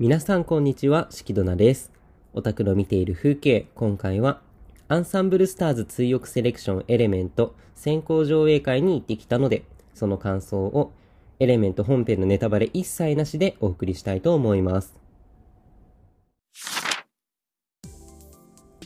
皆さんこんにちは、しきどなです。オタクの見ている風景、今回は、アンサンブルスターズ追憶セレクションエレメント先行上映会に行ってきたので、その感想をエレメント本編のネタバレ一切なしでお送りしたいと思います。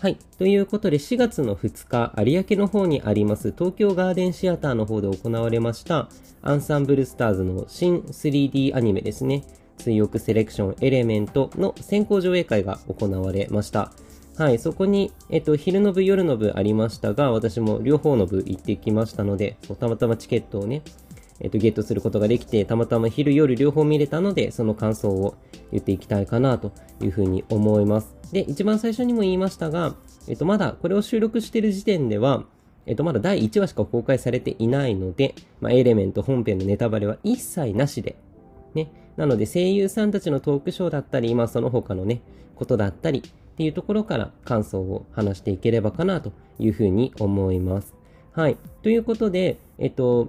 はい。ということで、4月の2日、有明の方にあります、東京ガーデンシアターの方で行われました、アンサンブルスターズの新 3D アニメですね。追憶セレクションエレメントの先行上映会が行われました。はい。そこに、えっと、昼の部、夜の部ありましたが、私も両方の部行ってきましたので、たまたまチケットをね、えっと、ゲットすることができて、たまたま昼夜両方見れたので、その感想を言っていきたいかなというふうに思います。で、一番最初にも言いましたが、えっと、まだこれを収録している時点では、えっと、まだ第1話しか公開されていないので、まあ、エレメント本編のネタバレは一切なしで、ね。なので、声優さんたちのトークショーだったり、まあ、その他のね、ことだったりっていうところから感想を話していければかなというふうに思います。はい。ということで、えっと、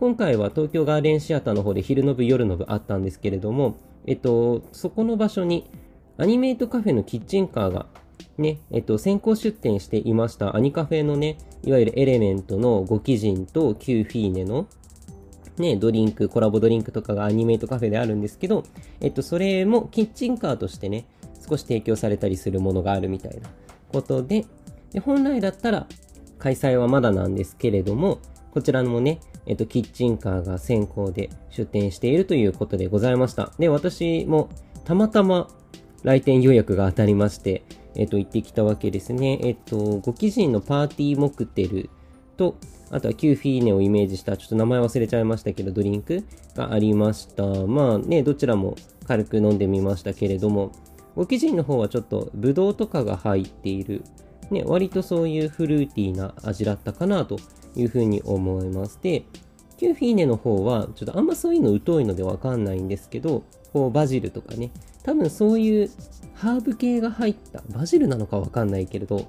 今回は東京ガーデンシアターの方で昼の部夜の部あったんですけれども、えっと、そこの場所にアニメイトカフェのキッチンカーがね、えっと、先行出店していましたアニカフェのね、いわゆるエレメントの5基人とキューフィーネのね、ドリンク、コラボドリンクとかがアニメイトカフェであるんですけど、えっと、それもキッチンカーとしてね、少し提供されたりするものがあるみたいなことで、で本来だったら開催はまだなんですけれども、こちらもね、えっと、キッチンカーが先行で出店しているということでございました。で、私もたまたま来店予約が当たりまして、えっと、行ってきたわけですね。えっと、ご基人のパーティーモクテルと、あとはキューフィーネをイメージした、ちょっと名前忘れちゃいましたけど、ドリンクがありました。まあね、どちらも軽く飲んでみましたけれども、ご基人の方はちょっとブドウとかが入っている、ね、割とそういうフルーティーな味だったかなというふうに思います。で、キューフィーネの方は、ちょっとあんまそういうの疎いのでわかんないんですけど、こうバジルとかね、多分そういうハーブ系が入った、バジルなのかわかんないけれど、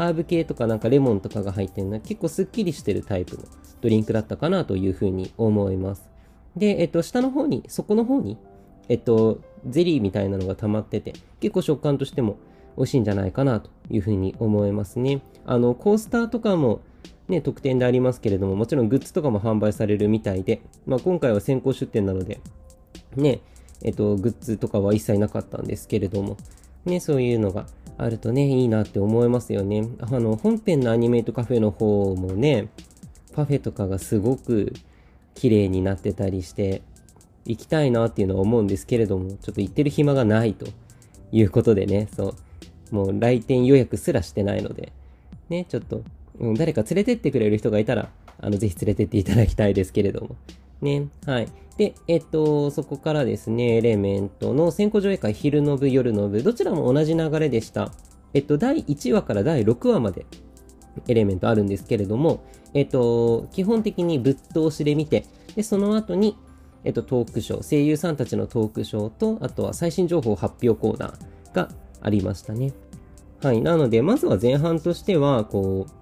ハーブ系とかなんかレモンとかが入ってるのは結構すっきりしてるタイプのドリンクだったかなというふうに思います。で、えっと、下の方に、底の方に、えっと、ゼリーみたいなのが溜まってて、結構食感としても美味しいんじゃないかなというふうに思いますね。あの、コースターとかもね、特典でありますけれども、もちろんグッズとかも販売されるみたいで、まあ今回は先行出店なので、ね、えっと、グッズとかは一切なかったんですけれども、ね、そういうのがあるとね、いいなって思いますよね。あの、本編のアニメイトカフェの方もね、パフェとかがすごく綺麗になってたりして、行きたいなっていうのは思うんですけれども、ちょっと行ってる暇がないということでね、そう、もう来店予約すらしてないので、ね、ちょっと、うん、誰か連れてってくれる人がいたら、あの、ぜひ連れてっていただきたいですけれども。ね、はい。で、えっと、そこからですね、エレメントの先行上映会、昼の部、夜の部、どちらも同じ流れでした。えっと、第1話から第6話まで、エレメントあるんですけれども、えっと、基本的にぶっ通しで見て、で、その後に、えっと、トークショー、声優さんたちのトークショーと、あとは最新情報発表コーナーがありましたね。はい。なので、まずは前半としては、こう、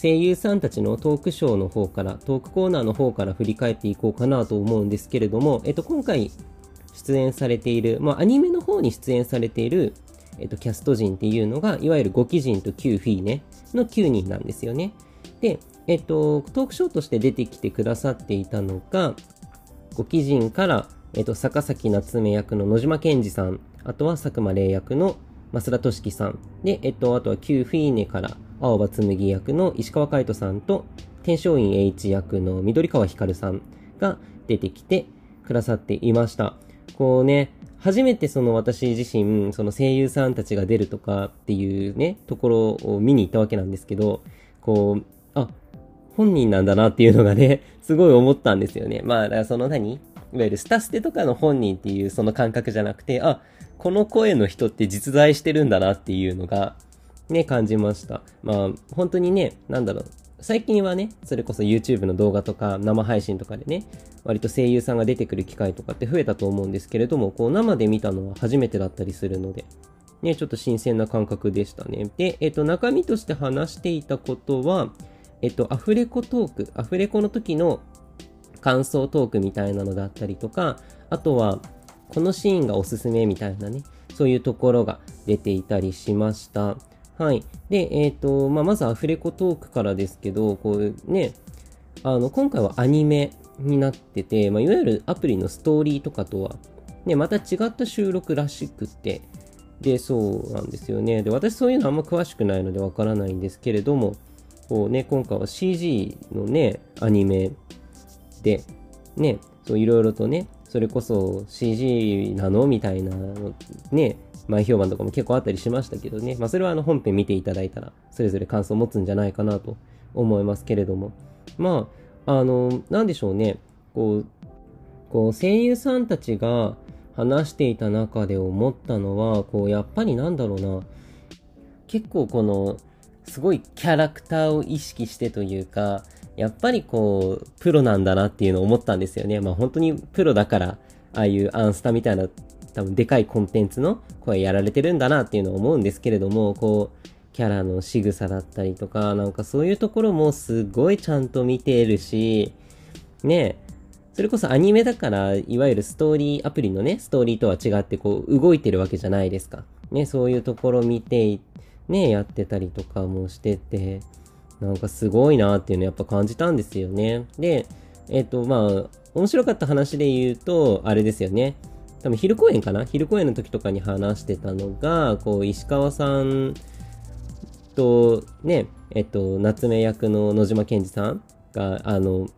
声優さんたちのトークショーの方から、トークコーナーの方から振り返っていこうかなと思うんですけれども、えっと、今回出演されている、まあ、アニメの方に出演されている、えっと、キャスト陣っていうのが、いわゆる5期人と9フィーネの9人なんですよね。で、えっと、トークショーとして出てきてくださっていたのが、5期人から、えっと、坂崎夏目役の野島健二さん、あとは佐久間玲役の増田俊樹さん、で、えっと、あとは9フィーネから、青葉紬役の石川海人さんと、天正院 H 役の緑川光さんが出てきてくださっていました。こうね、初めてその私自身、その声優さんたちが出るとかっていうね、ところを見に行ったわけなんですけど、こう、あ、本人なんだなっていうのがね、すごい思ったんですよね。まあ、その何いわゆるスタステとかの本人っていうその感覚じゃなくて、あ、この声の人って実在してるんだなっていうのが、ね、感じました。まあ、本当にね、なんだろう。最近はね、それこそ YouTube の動画とか生配信とかでね、割と声優さんが出てくる機会とかって増えたと思うんですけれども、こう生で見たのは初めてだったりするので、ね、ちょっと新鮮な感覚でしたね。で、えっと、中身として話していたことは、えっと、アフレコトーク、アフレコの時の感想トークみたいなのだったりとか、あとは、このシーンがおすすめみたいなね、そういうところが出ていたりしました。はい。で、えっ、ー、と、まあ、まずアフレコトークからですけど、こうね、あの、今回はアニメになってて、まあ、いわゆるアプリのストーリーとかとは、ね、また違った収録らしくて、で、そうなんですよね。で、私そういうのあんま詳しくないのでわからないんですけれども、こうね、今回は CG のね、アニメで、ね、そういろいろとね、それこそ CG なの？みたいなね、前評判とかも結構あったりしましたけどね、まあそれはあの本編見ていただいたら、それぞれ感想を持つんじゃないかなと思いますけれども、まあ、あの、なんでしょうね、こう、こう声優さんたちが、話していた中で思ったのは、こう、やっぱりなんだろうな、結構この、すごいキャラクターを意識してというか、やっぱりこう、プロなんだなっていうのを思ったんですよね。まあ本当にプロだから、ああいうアンスタみたいな、多分でかいコンテンツの声やられてるんだなっていうのを思うんですけれども、こう、キャラの仕草だったりとか、なんかそういうところもすごいちゃんと見てるし、ねえそれこそアニメだから、いわゆるストーリー、アプリのね、ストーリーとは違って、こう、動いてるわけじゃないですか。ね、そういうところ見て、ね、やってたりとかもしてて、なんかすごいなっていうのやっぱ感じたんですよね。で、えっ、と、まあ、面白かった話で言うと、あれですよね。多分昼公演かな？昼公演の時とかに話してたのが、こう、石川さんと、ね、えっと、夏目役の野島健二さんが、あの、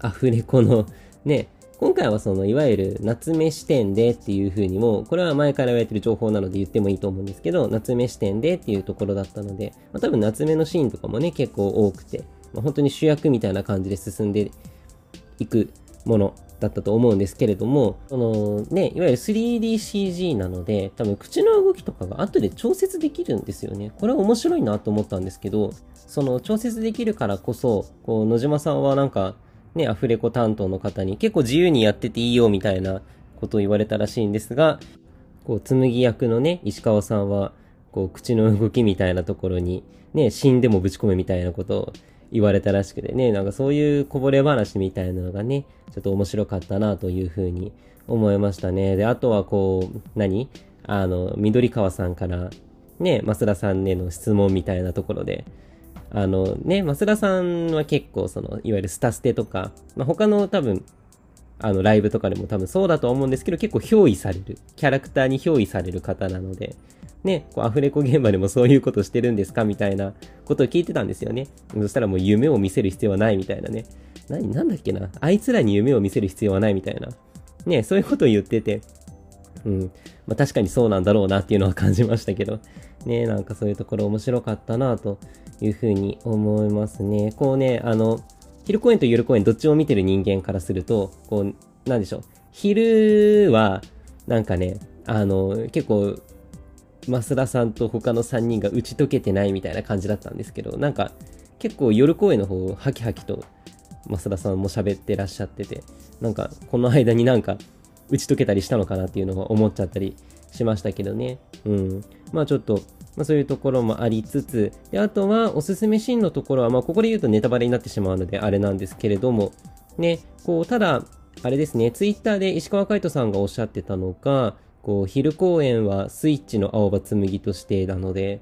アフレコのね、今回はそのいわゆる夏目視点でっていう風にも、これは前から言われてる情報なので言ってもいいと思うんですけど、夏目視点でっていうところだったので、まあ、多分夏目のシーンとかもね、結構多くて、まあ、本当に主役みたいな感じで進んでいくものだったと思うんですけれども、そのね、いわゆる 3DCG なので、多分口の動きとかが後で調節できるんですよね。これ面白いなと思ったんですけど、その調節できるからこそ、こう、野島さんはなんか、ね、アフレコ担当の方に結構自由にやってていいよみたいなことを言われたらしいんですが、こう、紬役のね、石川さんは、こう、口の動きみたいなところに、ね、死んでもぶち込めみたいなことを言われたらしくてね、なんかそういうこぼれ話みたいなのがね、ちょっと面白かったなというふうに思いましたね。で、あとはこう、何？あの、緑川さんから、ね、増田さんへの質問みたいなところで、あのね、増田さんは結構その、いわゆるスタステとか、まあ、他の多分、あの、ライブとかでも多分そうだと思うんですけど、結構憑依される、キャラクターに憑依される方なので、ね、こうアフレコ現場でもそういうことしてるんですかみたいなことを聞いてたんですよね。そしたらもう夢を見せる必要はないみたいなね。何、なんだっけな。あいつらに夢を見せる必要はないみたいな。ね、そういうことを言ってて、うん。まあ確かにそうなんだろうなっていうのは感じましたけど、ね、なんかそういうところ面白かったなというふうに思いますね。こうね、あの、昼公演と夜公演どっちも見てる人間からすると、こう、なんでしょう。昼は、なんかね、あの、結構、増田さんと他の3人が打ち解けてないみたいな感じだったんですけど、なんか、結構夜公演の方、ハキハキと増田さんも喋ってらっしゃってて、なんか、この間になんか、打ち解けたりしたのかなっていうのは思っちゃったりしましたけどね。うん。まあちょっと、まあ、そういうところもありつつ、であとはおすすめシーンのところは、まあ、ここで言うとネタバレになってしまうのであれなんですけれども、ね、こう、ただ、あれですね、ツイッターで石川海人さんがおっしゃってたのが、こう、昼公演はスイッチの青葉紬としてなので、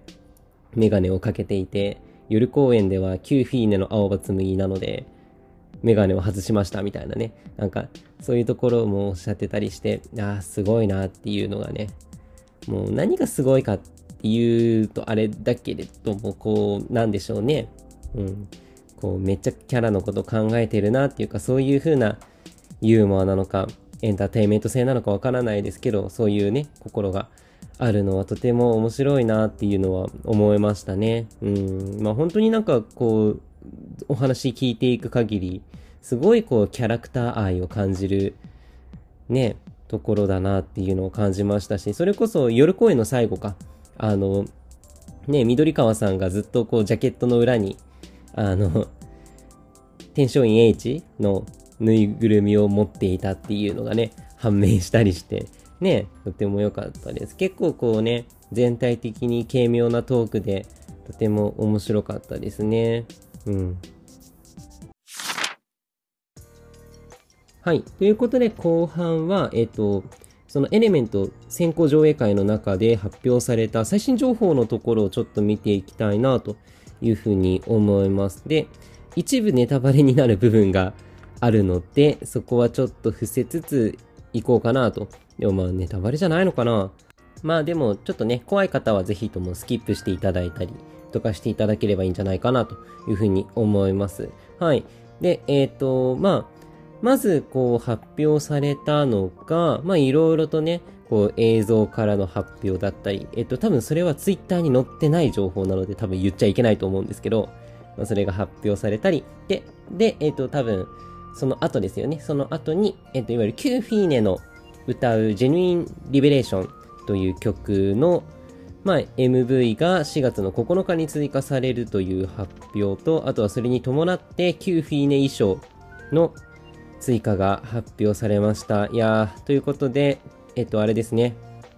メガネをかけていて、夜公演ではキューフィーネの青葉紬なので、メガネを外しましたみたいなね。なんか、そういうところもおっしゃってたりして、ああ、すごいなっていうのがね、もう何がすごいかっ言うとあれだけれども、こう、なんでしょうね。うん。こう、めっちゃキャラのこと考えてるなっていうか、そういう風なユーモアなのか、エンターテインメント性なのかわからないですけど、そういうね、心があるのはとても面白いなっていうのは思いましたね。うん。まあ本当になんかこう、お話聞いていく限り、すごいこうキャラクター愛を感じる、ね、ところだなっていうのを感じましたし、それこそ夜公演の最後か、あの、ね、緑川さんがずっとこうジャケットの裏に、あの、天璋院 H のぬいぐるみを持っていたっていうのがね、判明したりして、ね、とても良かったです。結構こうね、全体的に軽妙なトークで、とても面白かったですね。うん。はい。ということで、後半は、えっ、と、そのエレメント先行上映会の中で発表された最新情報のところをちょっと見ていきたいなというふうに思います。で、一部ネタバレになる部分があるので、そこはちょっと伏せつついこうかなと。でもまあネタバレじゃないのかなまあでもちょっとね、怖い方はぜひともスキップしていただいたりとかしていただければいいんじゃないかなというふうに思います。はい。で、えっ、ー、と、まあ、まずこう発表されたのが、まあいろいろとね、こう映像からの発表だったり、えっと多分それはツイッターに載ってない情報なので多分言っちゃいけないと思うんですけど、まあ、それが発表されたり、で、で、えっと多分その後ですよね。その後に、えっといわゆるキューフィーネの歌う Genuine Liberation という曲のまあ、MV が4月の9日に追加されるという発表と、あとはそれに伴ってキューフィーネ衣装の追加が発表されました。いやー、ということで、えっと、あれですね。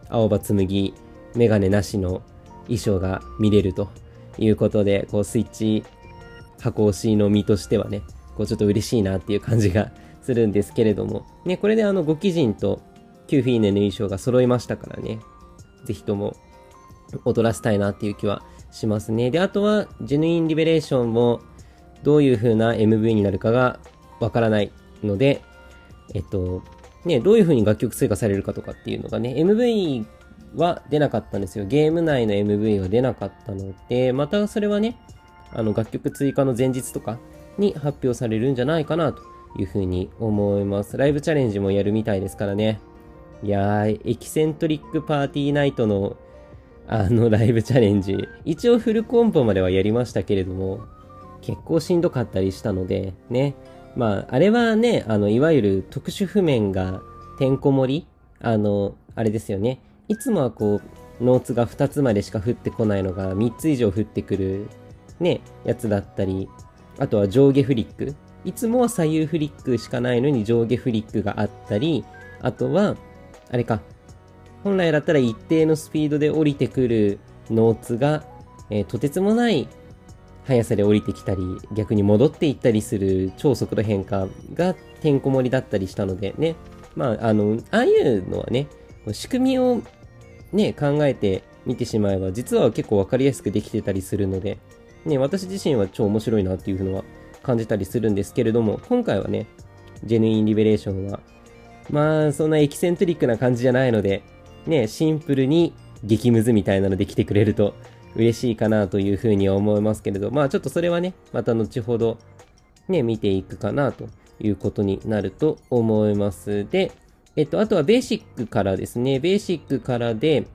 青葉紬、メガネなしの衣装が見れるということで、こう、スイッチ箱推しの身としてはね、こう、ちょっと嬉しいなっていう感じがするんですけれども、ね、これであの、ゴキジンとキューフィーネの衣装が揃いましたからね、ぜひとも踊らせたいなっていう気はしますね。で、あとは、ジェヌインリベレーションも、どういう風な MV になるかがわからないので、えっと、ね、どういう風に楽曲追加されるかとかっていうのがね、MV は出なかったんですよ。ゲーム内の MV は出なかったので、またそれはね、あの楽曲追加の前日とかに発表されるんじゃないかなという風に思います。ライブチャレンジもやるみたいですからね。いやー、エキセントリックパーティーナイトのあのライブチャレンジ。一応フルコンボまではやりましたけれども、結構しんどかったりしたので、ね。まあ、あれはね、あの、いわゆる特殊譜面がてんこ盛りあの、あれですよね。いつもはこう、ノーツが2つまでしか降ってこないのが3つ以上降ってくる、ね、やつだったり、あとは上下フリック。いつもは左右フリックしかないのに上下フリックがあったり、あとは、あれか、本来だったら一定のスピードで降りてくるノーツが、えー、とてつもない速さで降りてきたり、逆に戻っていったりする超速度変化がてんこ盛りだったりしたのでね、まあ、あの、ああいうのはね、仕組みをね、考えて見てしまえば、実は結構わかりやすくできてたりするので、ね、私自身は超面白いなっていうのは感じたりするんですけれども、今回はね、ジェヌインリベレーションは、まあ、そんなエキセントリックな感じじゃないので、ね、シンプルに激ムズみたいなので来てくれると嬉しいかなというふうには思いますけれど、まあちょっとそれはね、また後ほどね、見ていくかなということになると思います。で、えっと、あとはベーシックからですね、ベーシックからで、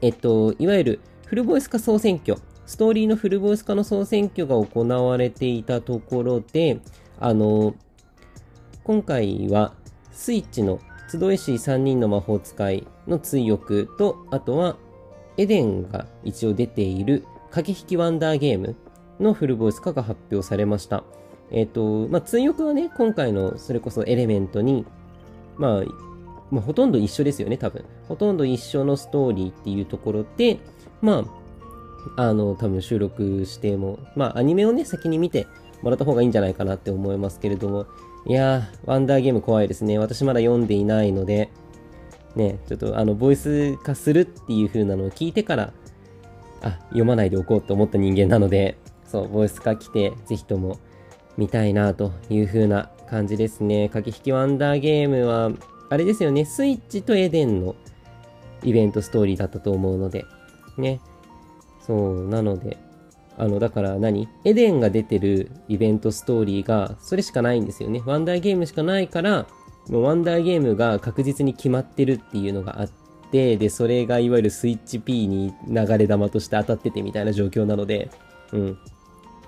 えっと、いわゆるフルボイス化総選挙、ストーリーのフルボイス化の総選挙が行われていたところで、あの、今回はスイッチの集いし3人の魔法使いの追憶と、あとはエデンが一応出ている駆け引きワンダーゲームのフルボイス化が発表されました。えっ、ー、と、まあ、追憶はね、今回のそれこそエレメントに、まあ、まあ、ほとんど一緒ですよね、多分。ほとんど一緒のストーリーっていうところで、まあ、あの、多分収録しても、まあ、アニメをね、先に見てもらった方がいいんじゃないかなって思いますけれども、いやー、ワンダーゲーム怖いですね。私まだ読んでいないので、ね、ちょっとあの、ボイス化するっていう風なのを聞いてから、あ、読まないでおこうと思った人間なので、そう、ボイス化来て、ぜひとも見たいなという風な感じですね。駆け引きワンダーゲームは、あれですよね、スイッチとエデンのイベントストーリーだったと思うので、ね。そう、なので、あの、だから何？エデンが出てるイベントストーリーが、それしかないんですよね。ワンダーゲームしかないから、もうワンダーゲームが確実に決まってるっていうのがあって、で、それがいわゆるスイッチ P に流れ玉として当たっててみたいな状況なので、うん。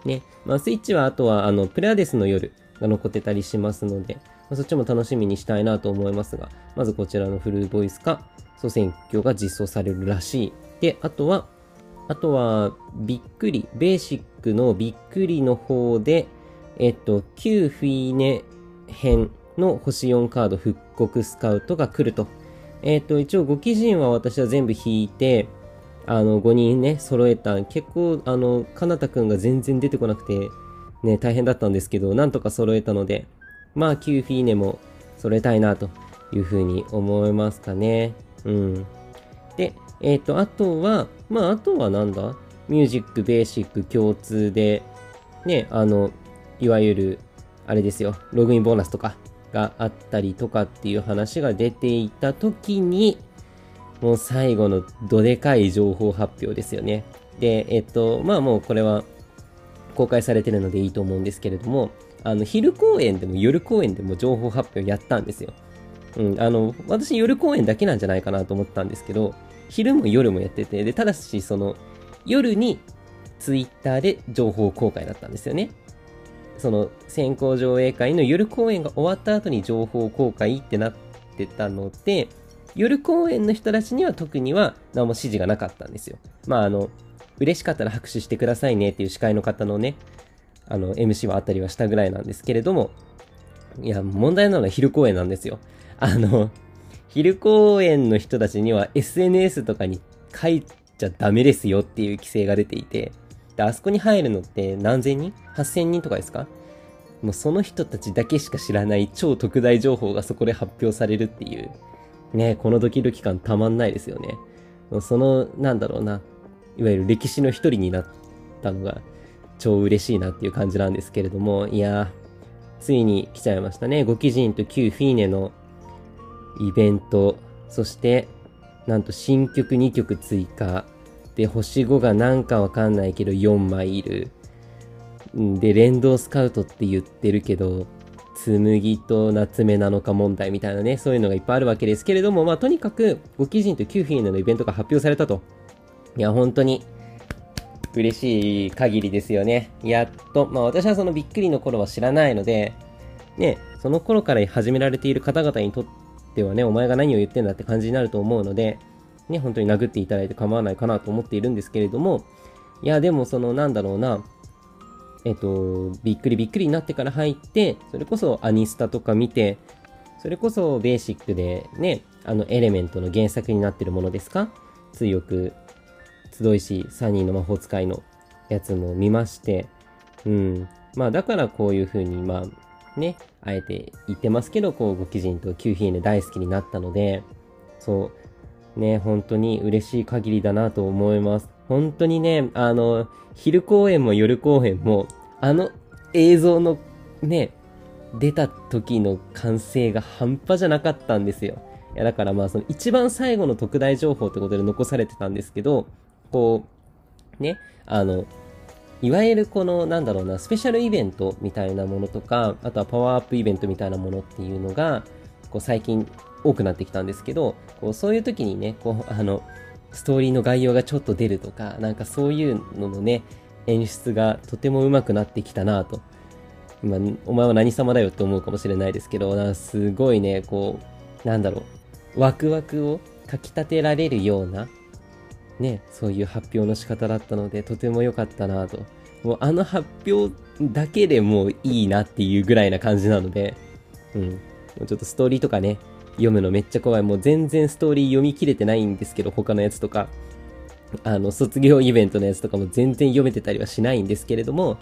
ね。まあ、スイッチはあとは、あの、プレアデスの夜が残ってたりしますので、まあ、そっちも楽しみにしたいなと思いますが、まずこちらのフルボイス化、総選挙が実装されるらしい。で、あとは、あとは、びっくり、ベーシックのびっくりの方で、えっと、旧フィーネ編の星4カード復刻スカウトが来ると。えっ、ー、と、一応5基人は私は全部引いて、あの、5人ね、揃えた。結構、あの、かなたくんが全然出てこなくて、ね、大変だったんですけど、なんとか揃えたので、まあ、キューフィーネも揃えたいなというふうに思いますかね。うん。で、えっ、ー、と、あとは、まあ、あとはなんだ？ミュージック、ベーシック共通で、ね、あの、いわゆる、あれですよ、ログインボーナスとかがあったりとかっていう話が出ていた時に、もう最後のどでかい情報発表ですよね。で、えっと、まあもうこれは公開されてるのでいいと思うんですけれども、あの、昼公演でも夜公演でも情報発表やったんですよ。うん、あの、私夜公演だけなんじゃないかなと思ったんですけど、昼も夜もやってて、で、ただし、その、夜にツイッターで情報公開だったんですよね。その先行上映会の夜公演が終わった後に情報公開ってなってたので、夜公演の人たちには特には何も指示がなかったんですよ。まあ、あの、嬉しかったら拍手してくださいねっていう司会の方のね、あの、MC はあったりはしたぐらいなんですけれども、いや、問題なのは昼公演なんですよ。あの、昼公演の人たちには SNS とかに書いちゃダメですよっていう規制が出ていて、で、あそこに入るのって何千人 ?8000 人とかですか？もうその人たちだけしか知らない超特大情報がそこで発表されるっていう、ね、このドキドキ感たまんないですよね。その、なんだろうな、いわゆる歴史の一人になったのが超嬉しいなっていう感じなんですけれども、いや、ついに来ちゃいましたね。ゴキジンと旧フィーネのイベント、そして、なんと新曲2曲追加。で、星5がなんかわかんないけど4枚いる。で、連動スカウトって言ってるけど、紬と夏目なのか問題みたいなね、そういうのがいっぱいあるわけですけれども、まあとにかく、ゴキジンとキューフィーネのイベントが発表されたと。いや、本当に、嬉しい限りですよね。やっと、まあ私はそのびっくりの頃は知らないので、ね、その頃から始められている方々にとってはね、お前が何を言ってんだって感じになると思うので、ね、本当に殴っていただいて構わないかなと思っているんですけれども、いや、でもその、なんだろうな、えっと、びっくりびっくりになってから入って、それこそアニスタとか見て、それこそベーシックでね、あのエレメントの原作になってるものですか？強く集いし、サニーの魔法使いのやつも見まして、うん。まあだからこういう風に、まあね、あえて言ってますけど、こう、ご基人とキューヒーネ大好きになったので、そう、ね、本当に嬉しい限りだなと思います。本当にね、あの、昼公演も夜公演も、あの映像のね、出た時の歓声が半端じゃなかったんですよ。いや、だからまあその一番最後の特大情報ってことで残されてたんですけど、こう、ね、あの、いわゆるこの、なんだろうな、スペシャルイベントみたいなものとか、あとはパワーアップイベントみたいなものっていうのが、こう最近多くなってきたんですけど、こうそういう時にね、こう、あの、ストーリーの概要がちょっと出るとか、なんかそういうののね、演出がとても上手くなってきたなと。今、お前は何様だよって思うかもしれないですけど、なんかすごいね、こう、なんだろう、ワクワクをかき立てられるような、ね、そういう発表の仕方だったので、とても良かったなと。もうあの発表だけでもういいなっていうぐらいな感じなので、うん。もうちょっとストーリーとかね、読むのめっちゃ怖い。もう全然ストーリー読み切れてないんですけど、他のやつとか。あの、卒業イベントのやつとかも全然読めてたりはしないんですけれども、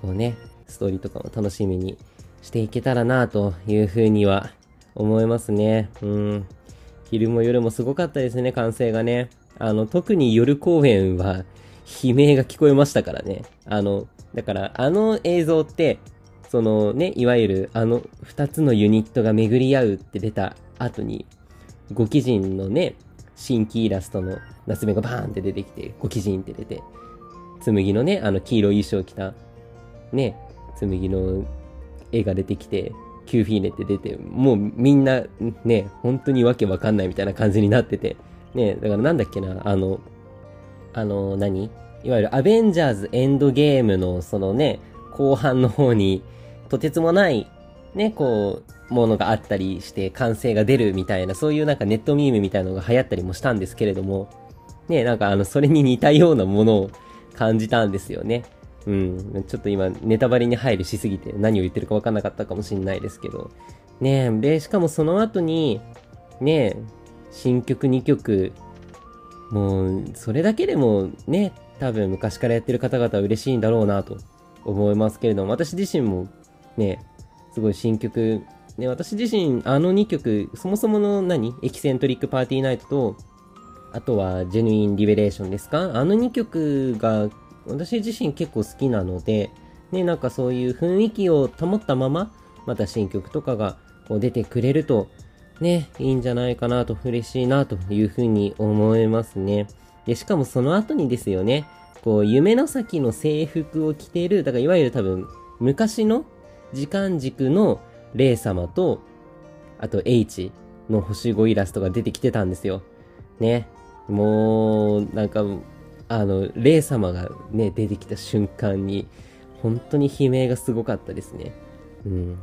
こうね、ストーリーとかも楽しみにしていけたらなというふうには思いますね。うん。昼も夜もすごかったですね、完成がね。あの、特に夜公演は悲鳴が聞こえましたからね。あの、だからあの映像って、そのね、いわゆるあの二つのユニットが巡り合うって出た後に、ご基人のね、新規イラストの夏目がバーンって出てきて、ご基人って出て、紬のね、あの黄色い衣装着た、ね、紬の絵が出てきて、キューフィーネって出て、もうみんなね、本当にわけわかんないみたいな感じになってて、ね、だからなんだっけな、あの、あの、何？いわゆるアベンジャーズエンドゲームのそのね、後半の方に、とてつもない、ね、こう、ものがあったりして歓声が出るみたいな、そういうなんかネットミームみたいなのが流行ったりもしたんですけれども、ね、なんかあの、それに似たようなものを感じたんですよね。うん。ちょっと今、ネタバレに入るしすぎて何を言ってるか分かんなかったかもしれないですけど。ねで、しかもその後に、ね新曲2曲、もう、それだけでもね、多分昔からやってる方々は嬉しいんだろうなと思いますけれども、私自身もね、すごい新曲。ね、私自身、あの2曲、そもそもの何？エキセントリックパーティーナイトと、あとは、ジェヌイン・リベレーションですか？あの2曲が、私自身結構好きなので、ね、なんかそういう雰囲気を保ったまま、また新曲とかがこう出てくれると、ね、いいんじゃないかなと、嬉しいなというふうに思いますね。で、しかもその後にですよね、こう、夢の先の制服を着ている、だからいわゆる多分、昔の時間軸の霊様と、あと H の星5イラストが出てきてたんですよ。ね。もう、なんか、あの、霊様がね、出てきた瞬間に、本当に悲鳴がすごかったですね。うん。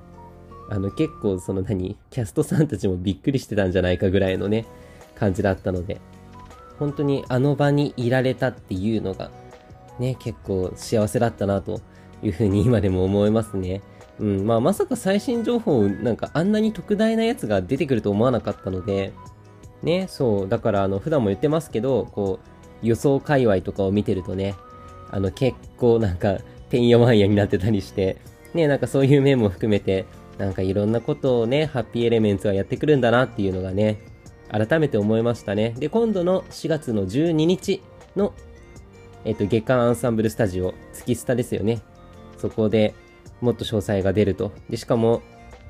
あの、結構その何、キャストさんたちもびっくりしてたんじゃないかぐらいのね、感じだったので、本当にあの場にいられたっていうのが、ね、結構幸せだったなというふうに今でも思いますね。うん、まあまさか最新情報、なんかあんなに特大なやつが出てくると思わなかったので、ね、そう、だからあの、普段も言ってますけど、こう、予想界隈とかを見てるとね、あの、結構なんか、てんやわんやになってたりして、ね、なんかそういう面も含めて、なんかいろんなことをね、ハッピーエレメンツはやってくるんだなっていうのがね、改めて思いましたね。で、今度の4月の12日の、えっと、月間アンサンブルスタジオ、月スタですよね。そこでもっと詳細が出ると。で、しかも、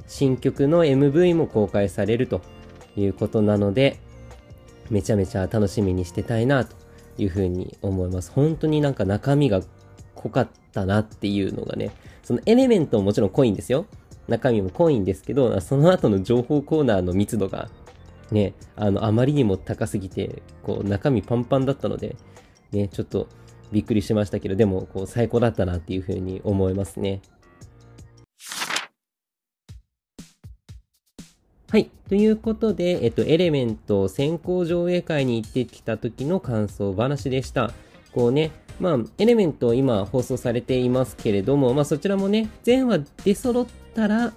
新曲の MV も公開されるということなので、めちゃめちゃ楽しみにしてたいなというふうに思います。本当になんか中身が濃かったなっていうのがね、そのエレメントももちろん濃いんですよ。中身も濃いんですけど、その後の情報コーナーの密度がね、あの、あまりにも高すぎて、こう、中身パンパンだったので、ね、ちょっとびっくりしましたけど、でも、こう、最高だったなっていうふうに思いますね。はい。ということで、えっと、エレメント先行上映会に行ってきた時の感想話でした。こうね、まあ、エレメント今放送されていますけれども、まあそちらもね、全話出揃ったら、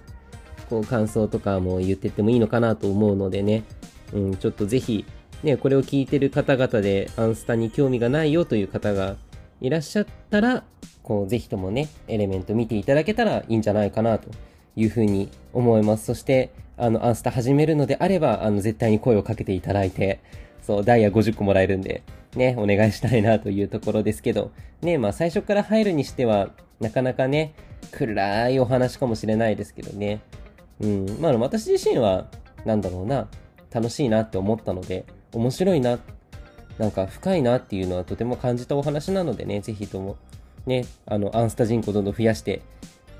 こう感想とかも言ってってもいいのかなと思うのでね、うん、ちょっとぜひ、ね、これを聞いてる方々でアンスタに興味がないよという方がいらっしゃったら、こう、ぜひともね、エレメント見ていただけたらいいんじゃないかなというふうに思います。そして、あの、アンスタ始めるのであれば、あの、絶対に声をかけていただいて、そう、ダイヤ50個もらえるんで、ね、お願いしたいなというところですけど、ね、まあ最初から入るにしては、なかなかね、暗いお話かもしれないですけどね。うん、まあ私自身は、なんだろうな、楽しいなって思ったので、面白いな、なんか深いなっていうのはとても感じたお話なのでね、ぜひとも、ね、あの、アンスタ人口どんどん増やして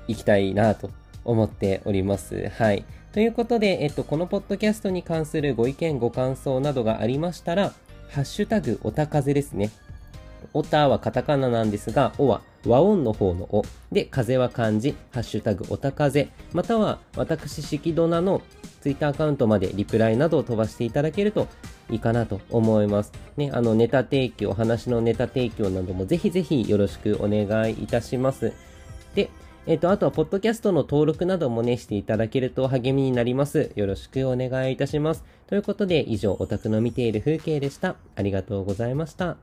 いきたいなと思っております。はい。ということで、えっと、このポッドキャストに関するご意見、ご感想などがありましたら、ハッシュタグ、おたかぜですね。おたはカタカナなんですが、おは和音の方のお。で、風は漢字、ハッシュタグおたかぜ。または、私、しきどなのツイッターアカウントまでリプライなどを飛ばしていただけるといいかなと思います。ね、あの、ネタ提供、話のネタ提供などもぜひぜひよろしくお願いいたします。で、えっ、ー、と、あとは、ポッドキャストの登録などもね、していただけると励みになります。よろしくお願いいたします。ということで、以上、オタクの見ている風景でした。ありがとうございました。